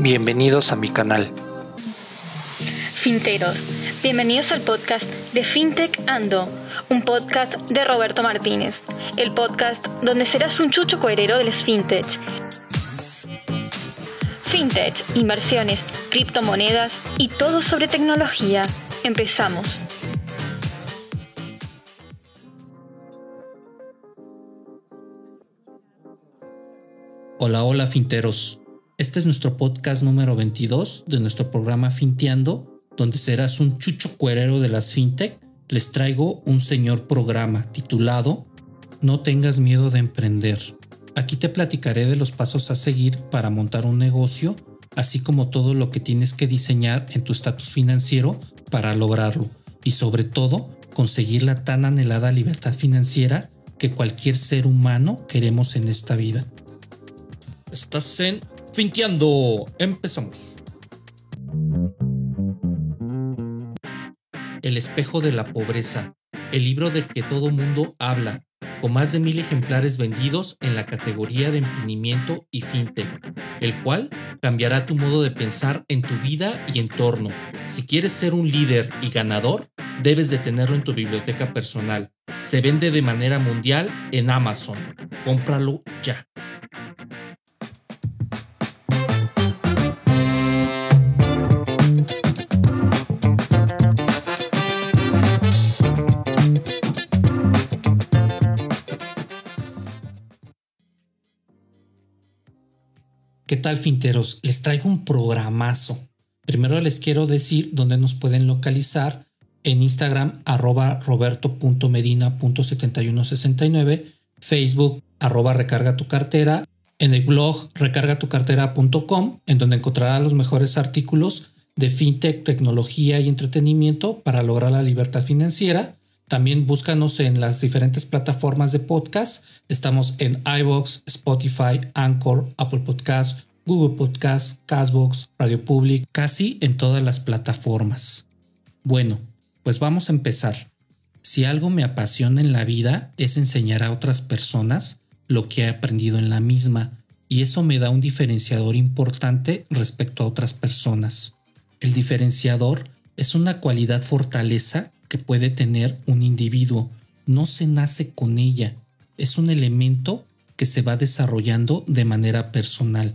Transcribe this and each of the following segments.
Bienvenidos a mi canal. Finteros, bienvenidos al podcast de FinTech Ando, un podcast de Roberto Martínez, el podcast donde serás un chucho coherero de las FinTech. FinTech, inversiones, criptomonedas y todo sobre tecnología. Empezamos. Hola, hola finteros. Este es nuestro podcast número 22 de nuestro programa Finteando, donde serás un chucho cuerero de las fintech. Les traigo un señor programa titulado No tengas miedo de emprender. Aquí te platicaré de los pasos a seguir para montar un negocio, así como todo lo que tienes que diseñar en tu estatus financiero para lograrlo y sobre todo conseguir la tan anhelada libertad financiera que cualquier ser humano queremos en esta vida. Estás en Finteando. Empezamos. El espejo de la pobreza, el libro del que todo mundo habla, con más de mil ejemplares vendidos en la categoría de emprendimiento y fintech, el cual cambiará tu modo de pensar en tu vida y entorno. Si quieres ser un líder y ganador, debes de tenerlo en tu biblioteca personal. Se vende de manera mundial en Amazon. Cómpralo ya. ¿Qué tal, finteros? Les traigo un programazo. Primero les quiero decir dónde nos pueden localizar en Instagram arroba roberto.medina.7169, Facebook arroba recarga tu cartera, en el blog recargatucartera.com, en donde encontrará los mejores artículos de fintech, tecnología y entretenimiento para lograr la libertad financiera también búscanos en las diferentes plataformas de podcast. Estamos en iBox, Spotify, Anchor, Apple Podcast, Google Podcast, Castbox, Radio Public, casi en todas las plataformas. Bueno, pues vamos a empezar. Si algo me apasiona en la vida es enseñar a otras personas lo que he aprendido en la misma, y eso me da un diferenciador importante respecto a otras personas. El diferenciador es una cualidad fortaleza que puede tener un individuo. No se nace con ella, es un elemento que se va desarrollando de manera personal.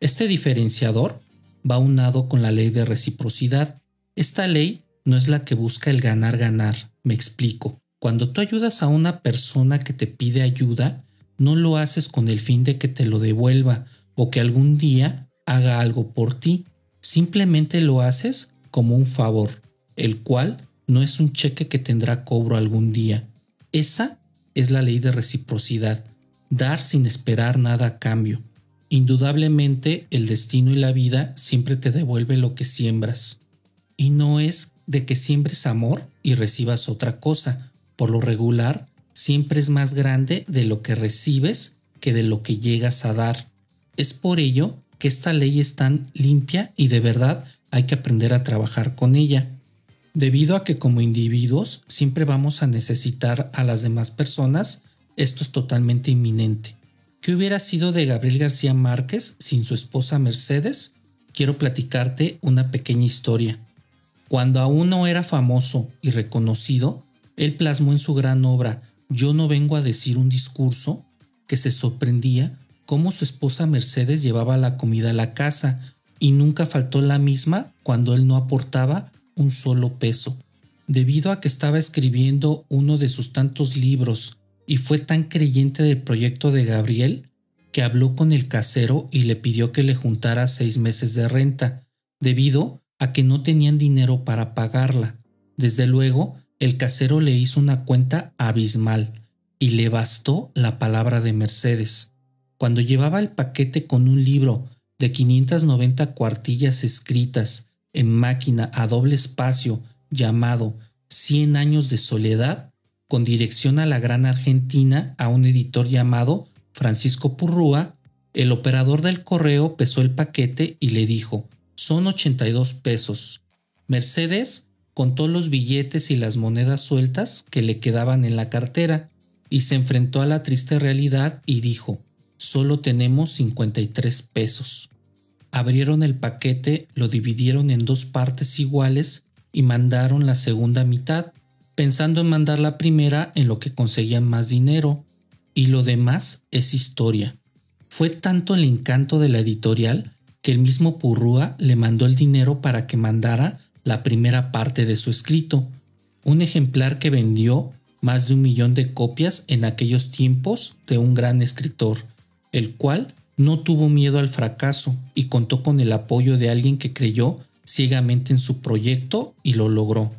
Este diferenciador va unado con la ley de reciprocidad. Esta ley no es la que busca el ganar-ganar, me explico. Cuando tú ayudas a una persona que te pide ayuda, no lo haces con el fin de que te lo devuelva o que algún día haga algo por ti. Simplemente lo haces como un favor, el cual no es un cheque que tendrá cobro algún día. Esa es la ley de reciprocidad, dar sin esperar nada a cambio. Indudablemente el destino y la vida siempre te devuelve lo que siembras. Y no es de que siembres amor y recibas otra cosa. Por lo regular, siempre es más grande de lo que recibes que de lo que llegas a dar. Es por ello que esta ley es tan limpia y de verdad hay que aprender a trabajar con ella debido a que como individuos siempre vamos a necesitar a las demás personas, esto es totalmente inminente. ¿Qué hubiera sido de Gabriel García Márquez sin su esposa Mercedes? Quiero platicarte una pequeña historia. Cuando aún no era famoso y reconocido, él plasmó en su gran obra Yo no vengo a decir un discurso que se sorprendía cómo su esposa Mercedes llevaba la comida a la casa y nunca faltó la misma cuando él no aportaba un solo peso, debido a que estaba escribiendo uno de sus tantos libros y fue tan creyente del proyecto de Gabriel que habló con el casero y le pidió que le juntara seis meses de renta, debido a que no tenían dinero para pagarla. Desde luego, el casero le hizo una cuenta abismal y le bastó la palabra de Mercedes. Cuando llevaba el paquete con un libro de 590 cuartillas escritas en máquina a doble espacio llamado Cien años de soledad, con dirección a la gran Argentina a un editor llamado Francisco Purrúa, el operador del correo pesó el paquete y le dijo, son 82 pesos. Mercedes contó los billetes y las monedas sueltas que le quedaban en la cartera y se enfrentó a la triste realidad y dijo, solo tenemos 53 pesos. Abrieron el paquete, lo dividieron en dos partes iguales y mandaron la segunda mitad, pensando en mandar la primera en lo que conseguían más dinero, y lo demás es historia. Fue tanto el encanto de la editorial que el mismo Purrúa le mandó el dinero para que mandara la primera parte de su escrito, un ejemplar que vendió más de un millón de copias en aquellos tiempos de un gran escritor, el cual no tuvo miedo al fracaso y contó con el apoyo de alguien que creyó ciegamente en su proyecto y lo logró.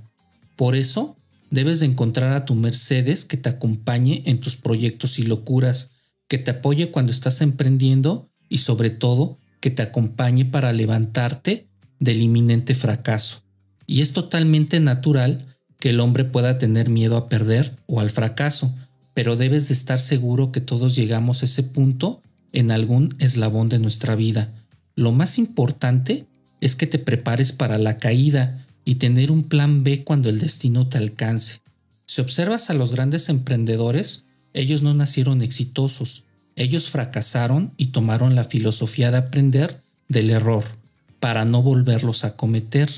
Por eso, debes de encontrar a tu Mercedes que te acompañe en tus proyectos y locuras, que te apoye cuando estás emprendiendo y sobre todo que te acompañe para levantarte del inminente fracaso. Y es totalmente natural que el hombre pueda tener miedo a perder o al fracaso, pero debes de estar seguro que todos llegamos a ese punto en algún eslabón de nuestra vida. Lo más importante es que te prepares para la caída y tener un plan B cuando el destino te alcance. Si observas a los grandes emprendedores, ellos no nacieron exitosos, ellos fracasaron y tomaron la filosofía de aprender del error para no volverlos a cometer.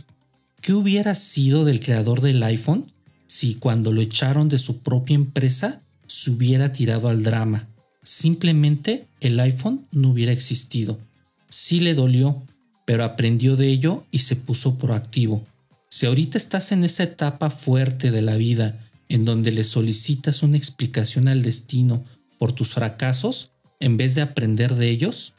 ¿Qué hubiera sido del creador del iPhone si cuando lo echaron de su propia empresa se hubiera tirado al drama? Simplemente el iPhone no hubiera existido. Sí le dolió, pero aprendió de ello y se puso proactivo. Si ahorita estás en esa etapa fuerte de la vida en donde le solicitas una explicación al destino por tus fracasos, en vez de aprender de ellos,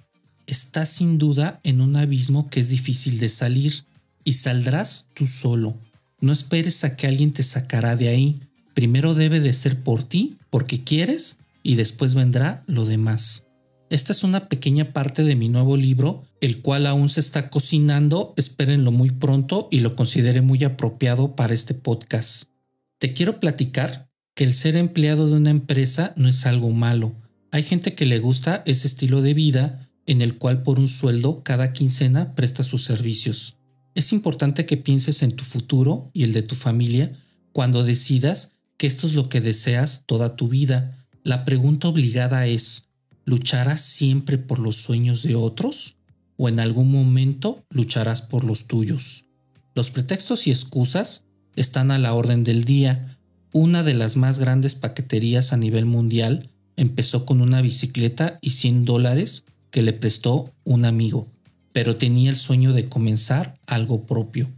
estás sin duda en un abismo que es difícil de salir y saldrás tú solo. No esperes a que alguien te sacará de ahí. Primero debe de ser por ti, porque quieres y después vendrá lo demás. Esta es una pequeña parte de mi nuevo libro, el cual aún se está cocinando, espérenlo muy pronto y lo considere muy apropiado para este podcast. Te quiero platicar que el ser empleado de una empresa no es algo malo. Hay gente que le gusta ese estilo de vida en el cual por un sueldo cada quincena presta sus servicios. Es importante que pienses en tu futuro y el de tu familia cuando decidas que esto es lo que deseas toda tu vida la pregunta obligada es, ¿lucharás siempre por los sueños de otros? ¿O en algún momento lucharás por los tuyos? Los pretextos y excusas están a la orden del día. Una de las más grandes paqueterías a nivel mundial empezó con una bicicleta y 100 dólares que le prestó un amigo, pero tenía el sueño de comenzar algo propio.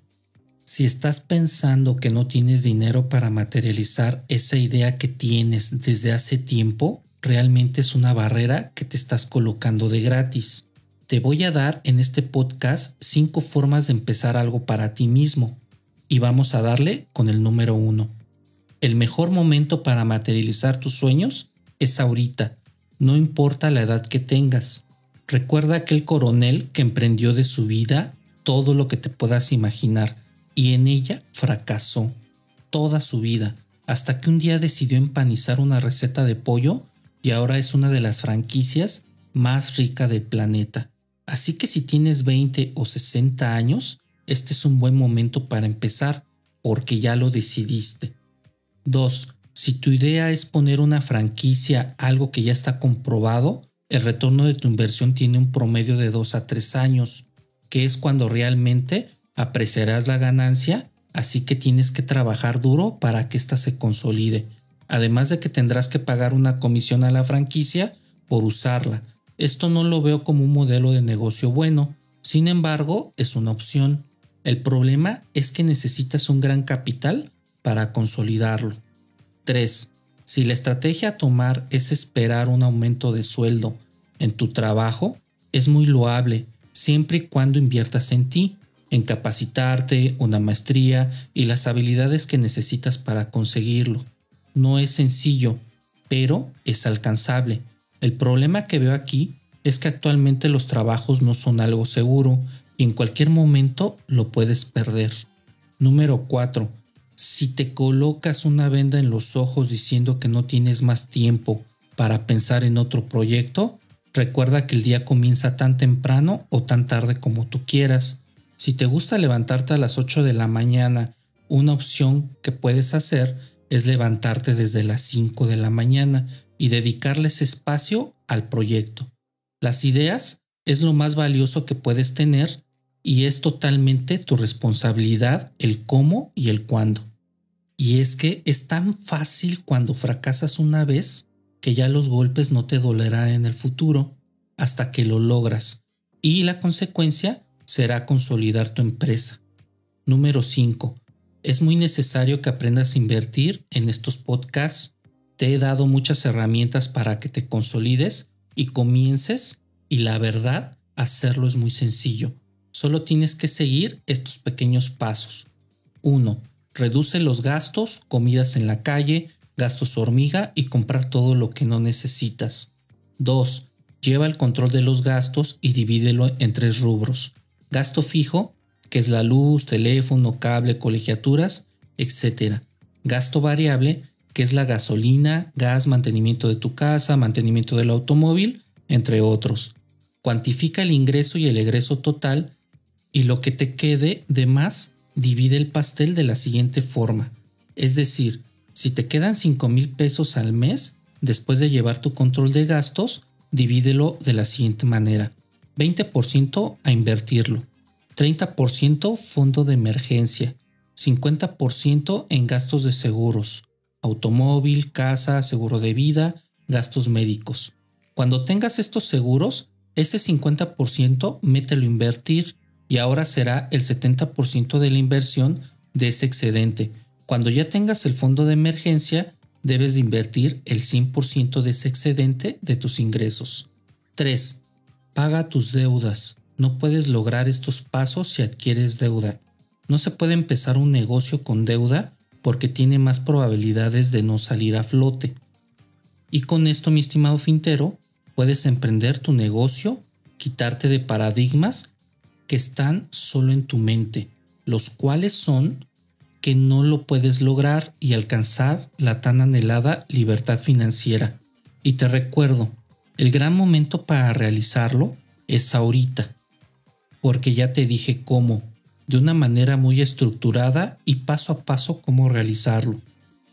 Si estás pensando que no tienes dinero para materializar esa idea que tienes desde hace tiempo, realmente es una barrera que te estás colocando de gratis. Te voy a dar en este podcast cinco formas de empezar algo para ti mismo y vamos a darle con el número uno. El mejor momento para materializar tus sueños es ahorita, no importa la edad que tengas. Recuerda aquel coronel que emprendió de su vida todo lo que te puedas imaginar y en ella fracasó toda su vida, hasta que un día decidió empanizar una receta de pollo y ahora es una de las franquicias más ricas del planeta. Así que si tienes 20 o 60 años, este es un buen momento para empezar, porque ya lo decidiste. 2. Si tu idea es poner una franquicia, algo que ya está comprobado, el retorno de tu inversión tiene un promedio de 2 a 3 años, que es cuando realmente apreciarás la ganancia, así que tienes que trabajar duro para que ésta se consolide, además de que tendrás que pagar una comisión a la franquicia por usarla. Esto no lo veo como un modelo de negocio bueno, sin embargo es una opción. El problema es que necesitas un gran capital para consolidarlo. 3. Si la estrategia a tomar es esperar un aumento de sueldo en tu trabajo, es muy loable siempre y cuando inviertas en ti en capacitarte, una maestría y las habilidades que necesitas para conseguirlo. No es sencillo, pero es alcanzable. El problema que veo aquí es que actualmente los trabajos no son algo seguro y en cualquier momento lo puedes perder. Número 4. Si te colocas una venda en los ojos diciendo que no tienes más tiempo para pensar en otro proyecto, recuerda que el día comienza tan temprano o tan tarde como tú quieras. Si te gusta levantarte a las 8 de la mañana, una opción que puedes hacer es levantarte desde las 5 de la mañana y dedicarles espacio al proyecto. Las ideas es lo más valioso que puedes tener y es totalmente tu responsabilidad el cómo y el cuándo. Y es que es tan fácil cuando fracasas una vez que ya los golpes no te dolerán en el futuro hasta que lo logras. Y la consecuencia será consolidar tu empresa. Número 5. Es muy necesario que aprendas a invertir en estos podcasts. Te he dado muchas herramientas para que te consolides y comiences y la verdad, hacerlo es muy sencillo. Solo tienes que seguir estos pequeños pasos. 1. Reduce los gastos, comidas en la calle, gastos hormiga y comprar todo lo que no necesitas. 2. Lleva el control de los gastos y divídelo en tres rubros. Gasto fijo, que es la luz, teléfono, cable, colegiaturas, etc. Gasto variable, que es la gasolina, gas, mantenimiento de tu casa, mantenimiento del automóvil, entre otros. Cuantifica el ingreso y el egreso total y lo que te quede de más divide el pastel de la siguiente forma. Es decir, si te quedan 5 mil pesos al mes, después de llevar tu control de gastos, divídelo de la siguiente manera. 20% a invertirlo, 30% fondo de emergencia, 50% en gastos de seguros, automóvil, casa, seguro de vida, gastos médicos. Cuando tengas estos seguros, ese 50% mételo a invertir y ahora será el 70% de la inversión de ese excedente. Cuando ya tengas el fondo de emergencia, debes de invertir el 100% de ese excedente de tus ingresos. 3. Paga tus deudas. No puedes lograr estos pasos si adquieres deuda. No se puede empezar un negocio con deuda porque tiene más probabilidades de no salir a flote. Y con esto, mi estimado Fintero, puedes emprender tu negocio, quitarte de paradigmas que están solo en tu mente, los cuales son que no lo puedes lograr y alcanzar la tan anhelada libertad financiera. Y te recuerdo, el gran momento para realizarlo es ahorita, porque ya te dije cómo, de una manera muy estructurada y paso a paso cómo realizarlo.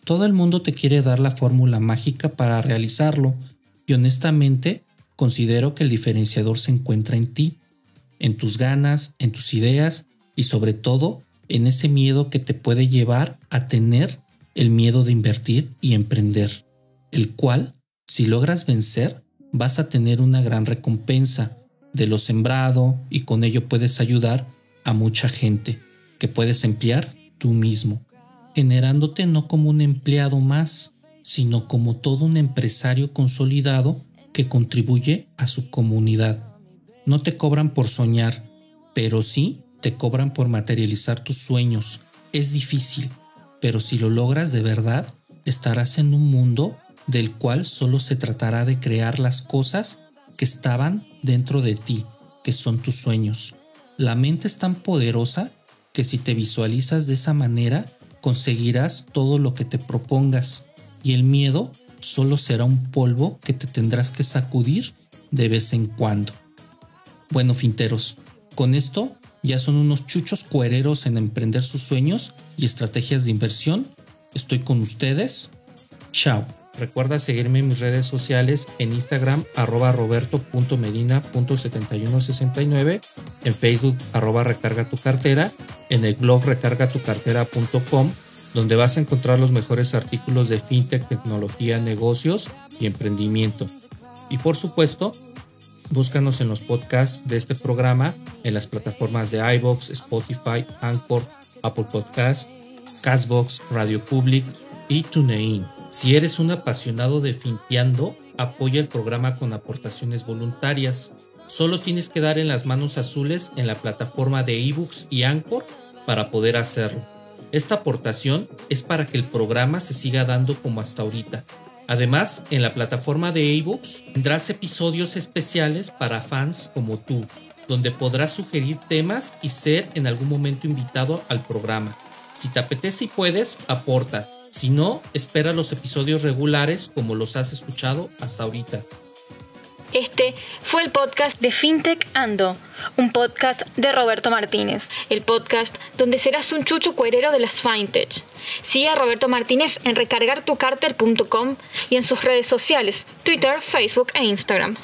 Todo el mundo te quiere dar la fórmula mágica para realizarlo y honestamente considero que el diferenciador se encuentra en ti en tus ganas, en tus ideas y sobre todo en ese miedo que te puede llevar a tener el miedo de invertir y emprender, el cual, si logras vencer, vas a tener una gran recompensa de lo sembrado y con ello puedes ayudar a mucha gente que puedes emplear tú mismo, generándote no como un empleado más, sino como todo un empresario consolidado que contribuye a su comunidad. No te cobran por soñar, pero sí te cobran por materializar tus sueños. Es difícil, pero si lo logras de verdad, estarás en un mundo del cual solo se tratará de crear las cosas que estaban dentro de ti, que son tus sueños. La mente es tan poderosa que si te visualizas de esa manera, conseguirás todo lo que te propongas y el miedo solo será un polvo que te tendrás que sacudir de vez en cuando. Bueno, finteros, con esto ya son unos chuchos cuereros en emprender sus sueños y estrategias de inversión. Estoy con ustedes. Chao. Recuerda seguirme en mis redes sociales en Instagram arroba roberto.medina.7169, en Facebook arroba recarga tu cartera, en el blog recargatucartera.com, donde vas a encontrar los mejores artículos de fintech, tecnología, negocios y emprendimiento. Y por supuesto, Búscanos en los podcasts de este programa en las plataformas de iBox, Spotify, Anchor, Apple Podcasts, Castbox, Radio Public y TuneIn. Si eres un apasionado de Finteando, apoya el programa con aportaciones voluntarias. Solo tienes que dar en las manos azules en la plataforma de ebooks y Anchor para poder hacerlo. Esta aportación es para que el programa se siga dando como hasta ahorita Además, en la plataforma de ebooks tendrás episodios especiales para fans como tú, donde podrás sugerir temas y ser en algún momento invitado al programa. Si te apetece y puedes, aporta. Si no, espera los episodios regulares como los has escuchado hasta ahorita. Este fue el podcast de FinTech Ando, un podcast de Roberto Martínez, el podcast donde serás un chucho cuerero de las FinTech. Sigue a Roberto Martínez en recargartucarter.com y en sus redes sociales, Twitter, Facebook e Instagram.